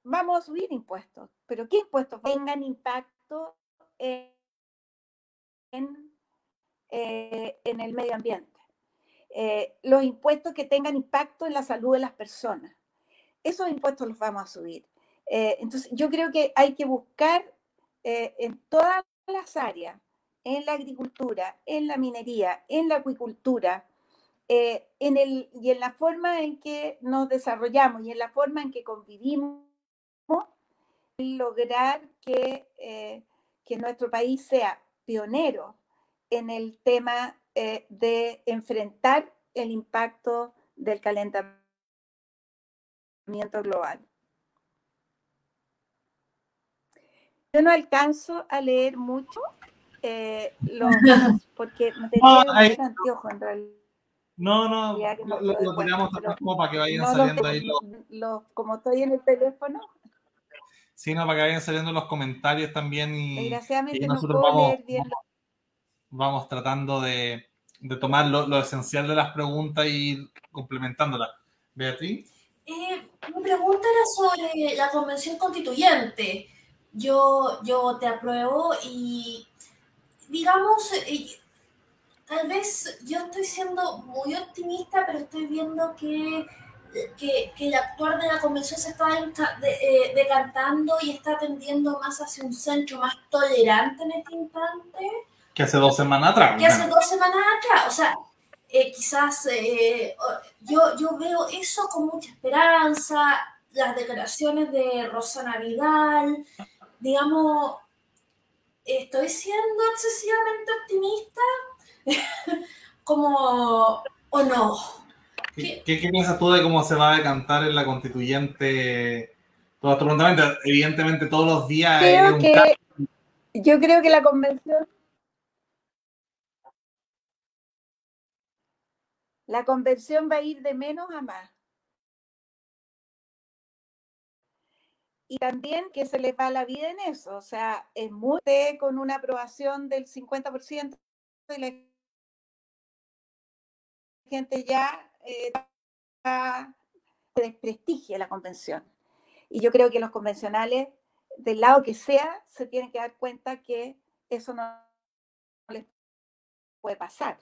vamos a subir impuestos, pero ¿qué impuestos tengan impacto en, eh, en el medio ambiente? Los impuestos que tengan impacto en la salud de las personas. Esos impuestos los vamos a subir. Eh, entonces, yo creo que hay que buscar eh, en todas las áreas, en la agricultura, en la minería, en la acuicultura, eh, en el, y en la forma en que nos desarrollamos y en la forma en que convivimos, lograr que, que nuestro país sea pionero en el tema de enfrentar el impacto del calentamiento global. Yo no alcanzo a leer mucho eh, los, porque me tenía no, hay, anteojo en realidad. No, no, no lo, lo para que vayan saliendo ahí los, los, Como estoy en el teléfono. Sí, no, para que vayan saliendo los comentarios también y, Desgraciadamente y nosotros no puedo vamos, leer bien. vamos tratando de, de tomar lo, lo, esencial de las preguntas y complementándolas. Beatriz. Eh, mi pregunta era sobre la convención constituyente yo, yo te apruebo y digamos, eh, tal vez yo estoy siendo muy optimista, pero estoy viendo que, que, que el actuar de la convención se está eh, decantando y está tendiendo más hacia un centro más tolerante en este instante. Que hace dos semanas atrás. Que hace dos semanas atrás. O sea, eh, quizás yo, yo veo eso con mucha esperanza, las declaraciones de Rosana Vidal, digamos, estoy siendo excesivamente optimista, como, o no. ¿Qué, ¿Qué, piensas tú de cómo se va a decantar en la constituyente? Evidentemente, todos los días. Creo que, yo creo que la convención. La convención va a ir de menos a más. y también que se les va la vida en eso. O sea, es muy con una aprobación del 50% de la gente ya eh, desprestigia la convención. Y yo creo que los convencionales, del lado que sea, se tienen que dar cuenta que eso no les puede pasar.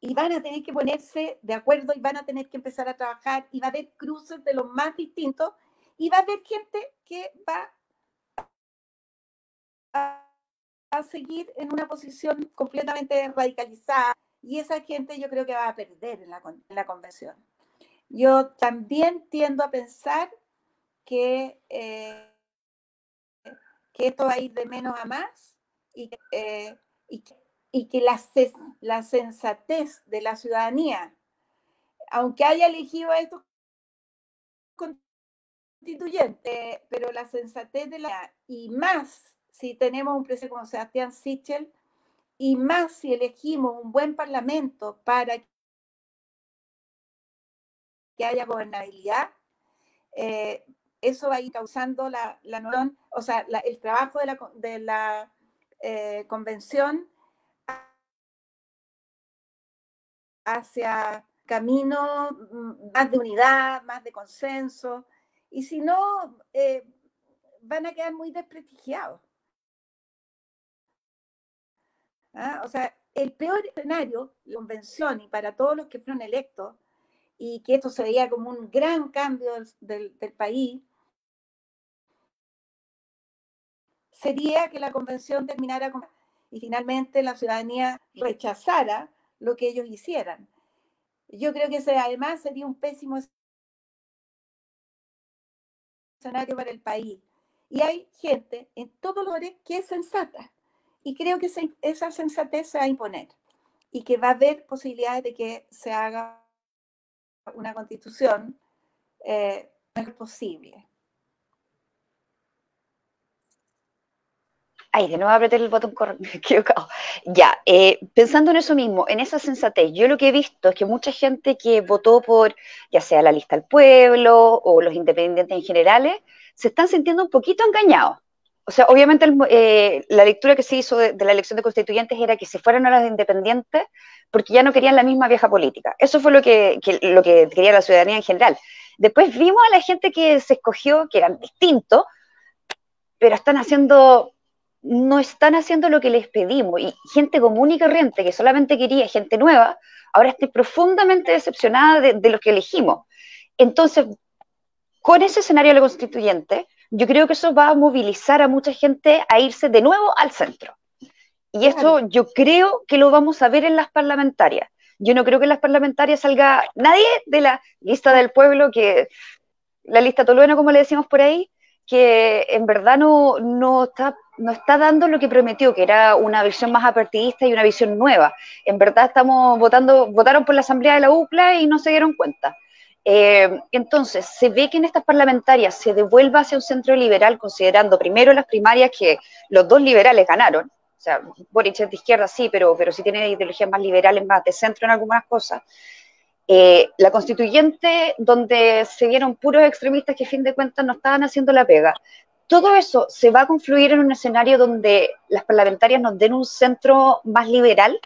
Y van a tener que ponerse de acuerdo y van a tener que empezar a trabajar y va a haber cruces de los más distintos y va a haber gente que va a, seguir en una posición completamente radicalizada y esa gente yo creo que va a perder en la, convención. Yo también tiendo a pensar que, eh, que esto va a ir de menos a más y, eh, y, y que la, la, sensatez de la ciudadanía, aunque haya elegido a estos constituyente, pero la sensatez de la... Y más si tenemos un presidente como Sebastián Sichel, y más si elegimos un buen parlamento para que haya gobernabilidad, eh, eso va a ir causando la, la o sea, el trabajo de la, de la eh, convención hacia camino mm, más de unidad, más de consenso, y si no, eh, van a quedar muy desprestigiados. ¿Ah? O sea, el peor escenario, la convención, y para todos los que fueron electos, y que esto se veía como un gran cambio del, del país, sería que la convención terminara con, y finalmente la ciudadanía rechazara lo que ellos hicieran. Yo creo que ese además sería un pésimo escenario para el país. Y hay gente en todos los que es sensata. Y creo que esa sensatez se va a imponer y que va a haber posibilidades de que se haga una constitución eh, posible. Ay, de nuevo apreté el botón equivocado. Ya, eh, pensando en eso mismo, en esa sensatez, yo lo que he visto es que mucha gente que votó por, ya sea la lista del pueblo o los independientes en generales, se están sintiendo un poquito engañados. O sea, obviamente eh, la lectura que se hizo de, la elección de constituyentes era que se fueran a las independientes porque ya no querían la misma vieja política. Eso fue lo que, lo que quería la ciudadanía en general. Después vimos a la gente que se escogió, que eran distintos, pero están haciendo no están haciendo lo que les pedimos. Y gente común y corriente que solamente quería gente nueva, ahora estoy profundamente decepcionada de, de los que elegimos. Entonces, con ese escenario de la constituyente, yo creo que eso va a movilizar a mucha gente a irse de nuevo al centro. Y esto yo creo que lo vamos a ver en las parlamentarias. Yo no creo que en las parlamentarias salga nadie de la lista del pueblo, que la lista toluena, como le decimos por ahí, que en verdad no, no, está, no está dando lo que prometió, que era una visión más apartidista y una visión nueva. En verdad estamos votando, votaron por la asamblea de la UCLA y no se dieron cuenta. Eh, entonces, se ve que en estas parlamentarias se devuelva hacia un centro liberal, considerando primero las primarias que los dos liberales ganaron. O sea, Boric de izquierda, sí, pero, pero sí tiene ideologías más liberales, más de centro en algunas cosas. Eh, la constituyente, donde se vieron puros extremistas que a fin de cuentas no estaban haciendo la pega. Todo eso se va a confluir en un escenario donde las parlamentarias nos den un centro más liberal.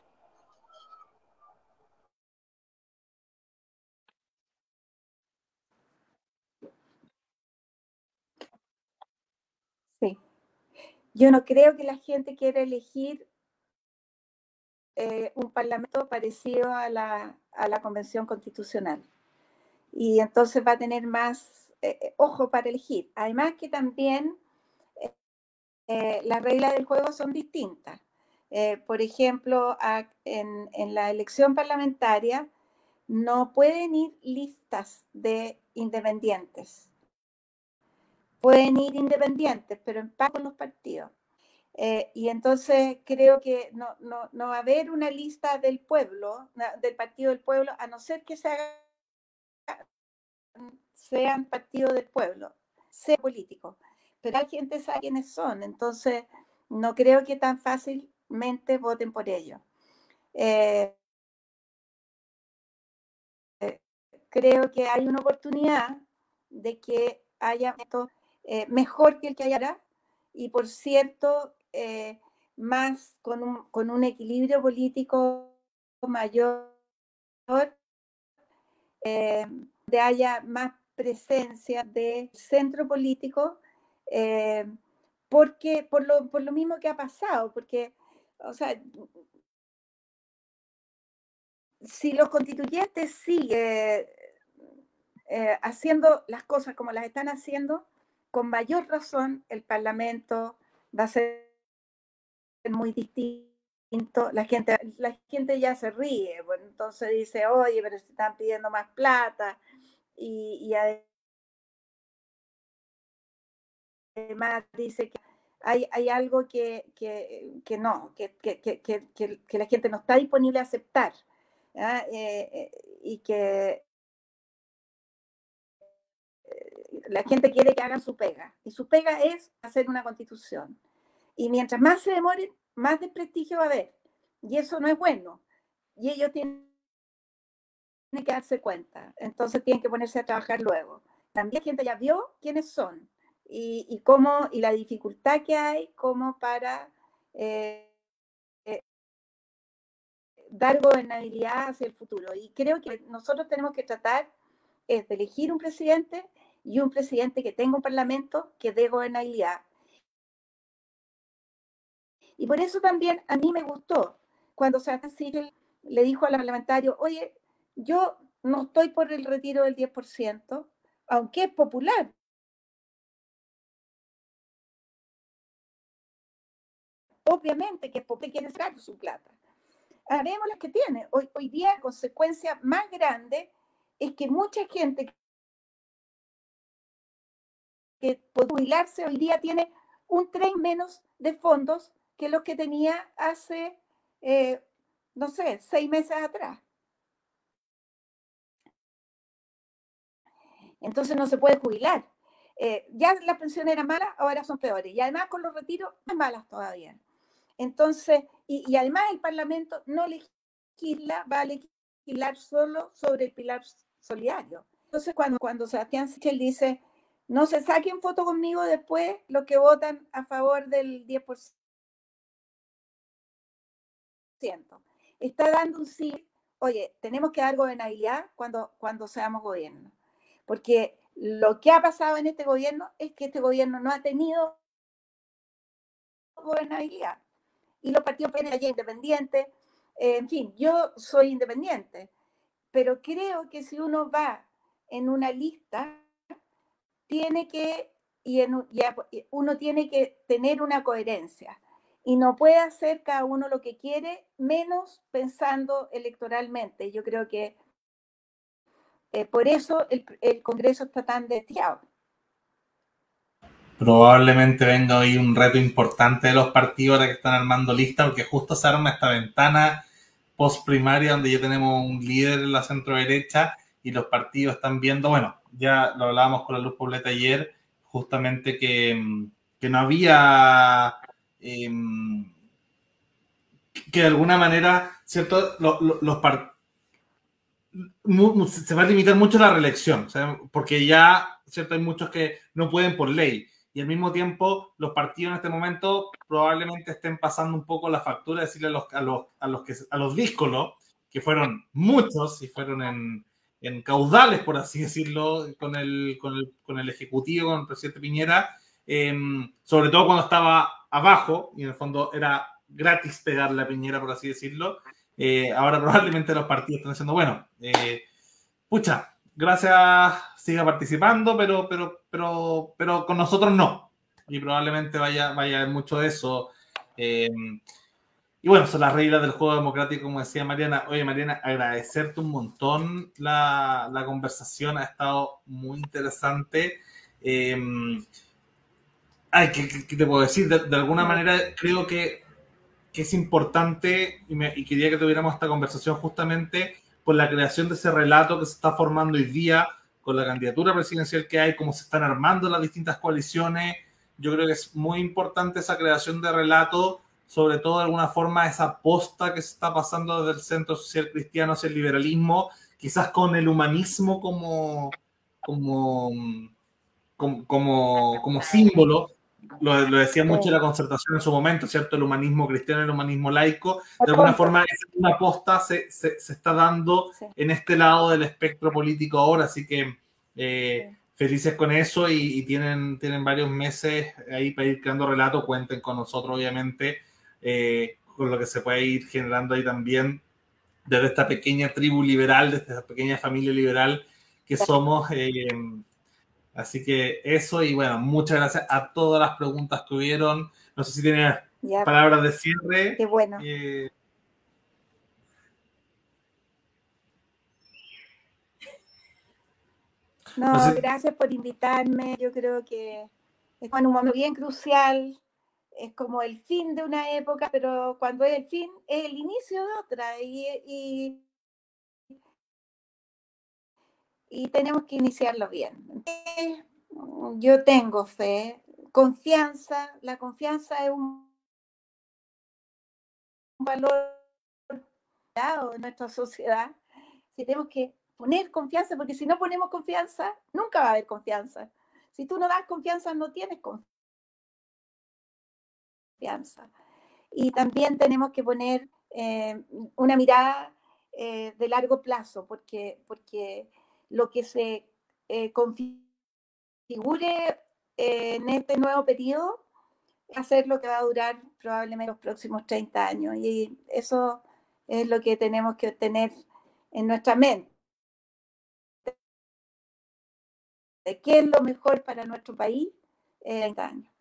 Sí. Yo no creo que la gente quiera elegir eh, un parlamento parecido a la, a la, Convención Constitucional. Y entonces va a tener más eh, eh, ojo para elegir. Además que también las reglas del juego son distintas. por ejemplo, en, en la elección parlamentaria no pueden ir listas de independientes. Pueden ir independientes, pero en paz con los partidos. Eh, y entonces creo que no, no, no, va a haber una lista del pueblo, del partido del pueblo, a no ser que se haga, sean partido del pueblo, sea político. Pero la gente sabe quiénes son, entonces no creo que tan fácilmente voten por ellos. Eh, creo que hay una oportunidad de que haya eh, mejor que el que hay ahora. Y por cierto, eh, más con un, con un, equilibrio político mayor, eh, de haya más presencia del centro político, eh, porque por lo, por lo mismo que ha pasado, porque, o sea, si los constituyentes siguen haciendo las cosas como las están haciendo, con mayor razón el Parlamento va a ser muy distinto. La gente, la gente ya se ríe, bueno, entonces dice, oye, pero se están pidiendo más plata y, además dice que hay, hay algo que, que, no, que, que, la gente no está disponible a aceptar eh, eh, y que eh, la gente quiere que hagan su pega y su pega es hacer una constitución. Y mientras más se demoren, más desprestigio va a haber. Y eso no es bueno. Y ellos tienen que darse cuenta. Entonces tienen que ponerse a trabajar luego. También la gente ya vio quiénes son y, cómo, y la dificultad que hay como para eh, eh, dar gobernabilidad hacia el futuro. Y creo que nosotros tenemos que tratar de elegir un presidente y un presidente que tenga un parlamento que dé gobernabilidad y por eso también a mí me gustó cuando Sebastián Sichel le dijo al parlamentario, oye, yo no estoy por el retiro del 10%, aunque es popular. Obviamente que porque quiere sacar su plata. Haremos lo que tiene. Hoy, día la consecuencia más grande es que mucha gente que puede jubilarse hoy día tiene un tren menos de fondos que los que tenía hace, eh, no sé, seis meses atrás. Entonces no se puede jubilar. eh, ya las pensiones eran malas, ahora son peores. Y además con los retiros, más malas todavía. Entonces, y, además el Parlamento no legisla, va a legislar solo sobre el pilar solidario. Entonces, cuando, cuando Sebastián Sichel dice, no se saquen foto conmigo después los que votan a favor del 10%, está dando un sí, oye, tenemos que dar gobernabilidad cuando, cuando seamos gobierno. Porque lo que ha pasado en este gobierno es que este gobierno no ha tenido gobernabilidad. Y los partidos allí independientes. Eh, en fin, yo soy independiente, pero creo que si uno va en una lista, tiene que, y, en, y uno tiene que tener una coherencia y no puede hacer cada uno lo que quiere, menos pensando electoralmente. Yo creo que eh, por eso el, Congreso está tan desviado. Probablemente venga hoy un reto importante de los partidos ahora que están armando lista, porque justo se arma esta ventana post primaria donde ya tenemos un líder en la centro derecha y los partidos están viendo, bueno, ya lo hablábamos con la Luz Pobleta ayer, justamente que, que no había Em, que de alguna manera, ¿cierto? Los, se va a limitar mucho la reelección, porque ya, ¿cierto? Hay muchos que no pueden por ley. Y al mismo tiempo, los partidos en este momento probablemente estén pasando un poco la factura, decirle a los, a los, a los, que, a los díscolos, que fueron muchos y fueron en, en caudales, por así decirlo, con el, con el, con el Ejecutivo, con el presidente Piñera, em, sobre todo cuando estaba abajo y en el fondo era gratis pegar la piñera, por así decirlo. Eh, ahora probablemente los partidos están diciendo, bueno, eh, pucha, gracias, siga participando, pero, pero, pero, pero con nosotros no. Y probablemente vaya, vaya a haber mucho de eso. Eh, y bueno, son las reglas del juego democrático, como decía Mariana. Oye, Mariana, agradecerte un montón la, la conversación, ha estado muy interesante. Eh, ay, ¿qué, te puedo decir? De, alguna manera creo que, es importante y, quería que tuviéramos esta conversación justamente por la creación de ese relato que se está formando hoy día con la candidatura presidencial que hay, cómo se están armando las distintas coaliciones. Yo creo que es muy importante esa creación de relato, sobre todo de alguna forma esa posta que se está pasando desde el centro social cristiano hacia el liberalismo, quizás con el humanismo como, como, como, como símbolo, lo, decía mucho la concertación en su momento, ¿cierto? El humanismo cristiano, el humanismo laico, de alguna forma una aposta se, se, se, está dando en este lado del espectro político ahora, así que eh, felices con eso y, tienen, tienen varios meses ahí para ir creando relato, cuenten con nosotros obviamente, eh, con lo que se puede ir generando ahí también desde esta pequeña tribu liberal, desde esta pequeña familia liberal que somos. Eh, Así que eso y bueno, muchas gracias a todas las preguntas que hubieron. No sé si tienen palabras de cierre. Qué bueno. Eh, no, gracias por invitarme. Yo creo que es un momento bien crucial. Es como el fin de una época, pero cuando es el fin, es el inicio de otra. y y tenemos que iniciarlo bien. Yo tengo fe, confianza, la confianza es un valor en nuestra sociedad. Si tenemos que poner confianza, porque si no ponemos confianza, nunca va a haber confianza. Si tú no das confianza, no tienes confianza. Y también tenemos que poner eh, una mirada eh, de largo plazo, porque, porque lo que se eh, configure eh, en este nuevo periodo hacer lo que va a durar probablemente los próximos 30 años. Y eso es lo que tenemos que tener en nuestra mente. ¿Qué es lo mejor para nuestro país en 30 años?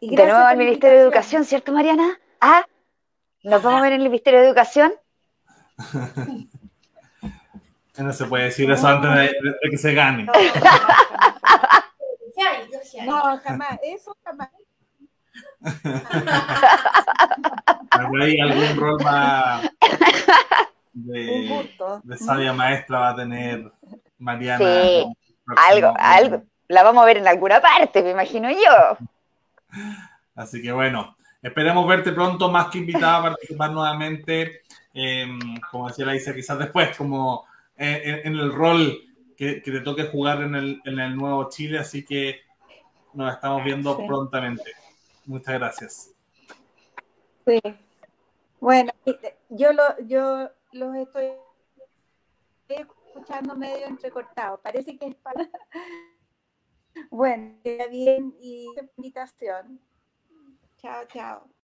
de nuevo al Ministerio de Educación, ¿cierto, Mariana? Ah, nos vamos a ver en el Ministerio de Educación. No se puede decir eso antes de, que se gane. No, jamás, eso jamás. hay algún rol de, de sabia maestra va a tener Mariana. Sí, algo, algo, la vamos a ver en alguna parte, me imagino yo. Así que bueno, esperemos verte pronto, más que invitada a participar nuevamente, em, como decía la Isa, quizás después, como eh, en, el rol que, te toque jugar en el, en el, nuevo Chile, así que nos estamos viendo prontamente. Muchas gracias. Sí. Bueno, yo, lo, yo los estoy escuchando medio entrecortado. Parece que es para... Bueno, queda bien y invitación. Chao, chao.